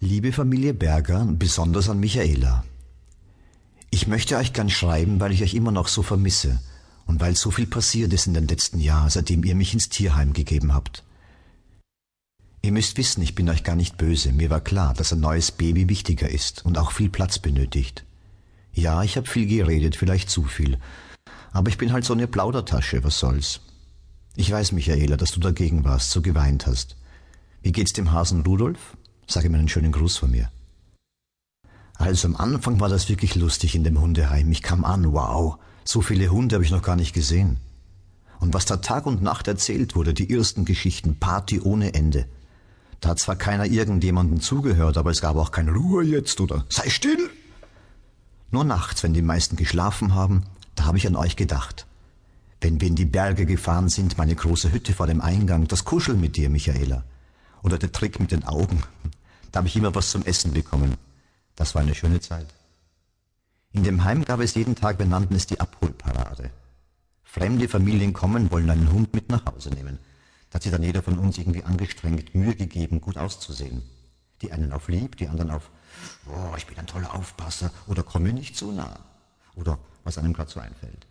Liebe Familie Berger, besonders an Michaela. Ich möchte euch gern schreiben, weil ich euch immer noch so vermisse und weil so viel passiert ist in den letzten Jahren, seitdem ihr mich ins Tierheim gegeben habt. Ihr müsst wissen, ich bin euch gar nicht böse. Mir war klar, dass ein neues Baby wichtiger ist und auch viel Platz benötigt. Ja, ich habe viel geredet, vielleicht zu viel. Aber ich bin halt so eine Plaudertasche, was soll's. Ich weiß, Michaela, dass du dagegen warst, so geweint hast. Wie geht's dem Hasen Rudolf? Sag ihm einen schönen Gruß von mir. Also am Anfang war das wirklich lustig in dem Hundeheim. Ich kam an, wow, so viele Hunde habe ich noch gar nicht gesehen. Und was da Tag und Nacht erzählt wurde, die ersten Geschichten, Party ohne Ende. Da hat zwar keiner irgendjemandem zugehört, aber es gab auch kein Ruhe jetzt oder sei still. Nur nachts, wenn die meisten geschlafen haben, da habe ich an euch gedacht. Wenn wir in die Berge gefahren sind, meine große Hütte vor dem Eingang, das Kuscheln mit dir, Michaela. Oder der Trick mit den Augen. Da habe ich immer was zum Essen bekommen. Das war eine schöne Zeit. In dem Heim gab es jeden Tag, wir nannten es die Abholparade. Fremde Familien kommen, wollen einen Hund mit nach Hause nehmen. Da hat sich dann jeder von uns irgendwie angestrengt, Mühe gegeben, gut auszusehen. Die einen auf lieb, die anderen auf, oh, ich bin ein toller Aufpasser oder komm mir nicht zu nah. Oder was einem gerade so einfällt.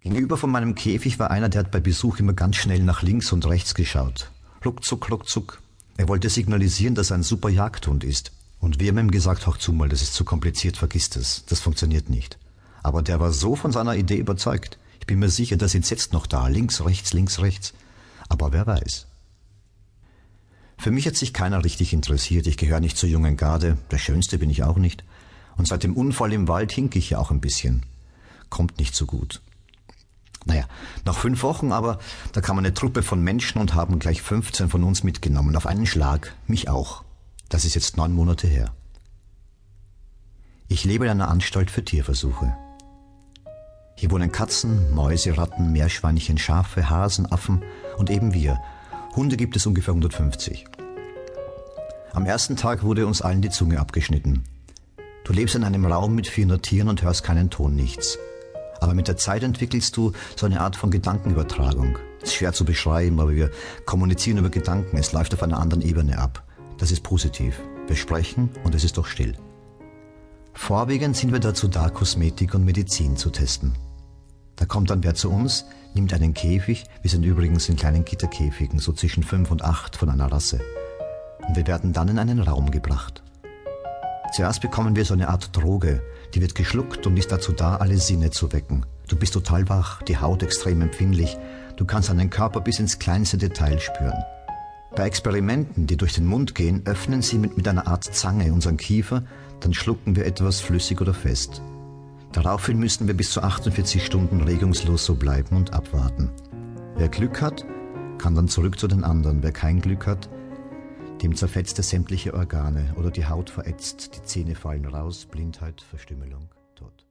Gegenüber von meinem Käfig war einer, der hat bei Besuch immer ganz schnell nach links und rechts geschaut. Ruckzuck, ruckzuck. Er wollte signalisieren, dass er ein super Jagdhund ist. Und wir haben ihm gesagt, hör zu mal, das ist zu kompliziert, vergiss das. Das funktioniert nicht. Aber der war so von seiner Idee überzeugt. Ich bin mir sicher, der sitzt jetzt noch da, links, rechts, links, rechts. Aber wer weiß. Für mich hat sich keiner richtig interessiert. Ich gehöre nicht zur jungen Garde. Der Schönste bin ich auch nicht. Und seit dem Unfall im Wald hink ich ja auch ein bisschen. Kommt nicht so gut. Nach fünf Wochen aber, da kam eine Truppe von Menschen und haben gleich 15 von uns mitgenommen. Auf einen Schlag. Mich auch. Das ist jetzt neun Monate her. Ich lebe in einer Anstalt für Tierversuche. Hier wohnen Katzen, Mäuse, Ratten, Meerschweinchen, Schafe, Hasen, Affen und eben wir. Hunde gibt es ungefähr 150. Am ersten Tag wurde uns allen die Zunge abgeschnitten. Du lebst in einem Raum mit 400 Tieren und hörst keinen Ton, nichts. Aber mit der Zeit entwickelst du so eine Art von Gedankenübertragung. Ist schwer zu beschreiben, aber wir kommunizieren über Gedanken. Es läuft auf einer anderen Ebene ab. Das ist positiv. Wir sprechen und es ist doch still. Vorwiegend sind wir dazu da, Kosmetik und Medizin zu testen. Da kommt dann wer zu uns, nimmt einen Käfig, wir sind übrigens in kleinen Gitterkäfigen, so zwischen fünf und acht von einer Rasse. Und wir werden dann in einen Raum gebracht. Zuerst bekommen wir so eine Art Droge, die wird geschluckt und ist dazu da, alle Sinne zu wecken. Du bist total wach, die Haut extrem empfindlich, du kannst deinen Körper bis ins kleinste Detail spüren. Bei Experimenten, die durch den Mund gehen, öffnen sie mit, mit einer Art Zange unseren Kiefer, dann schlucken wir etwas flüssig oder fest. Daraufhin müssen wir bis zu 48 Stunden regungslos so bleiben und abwarten. Wer Glück hat, kann dann zurück zu den anderen. Wer kein Glück hat, dem zerfetzt er sämtliche Organe oder die Haut verätzt, die Zähne fallen raus, Blindheit, Verstümmelung, Tod.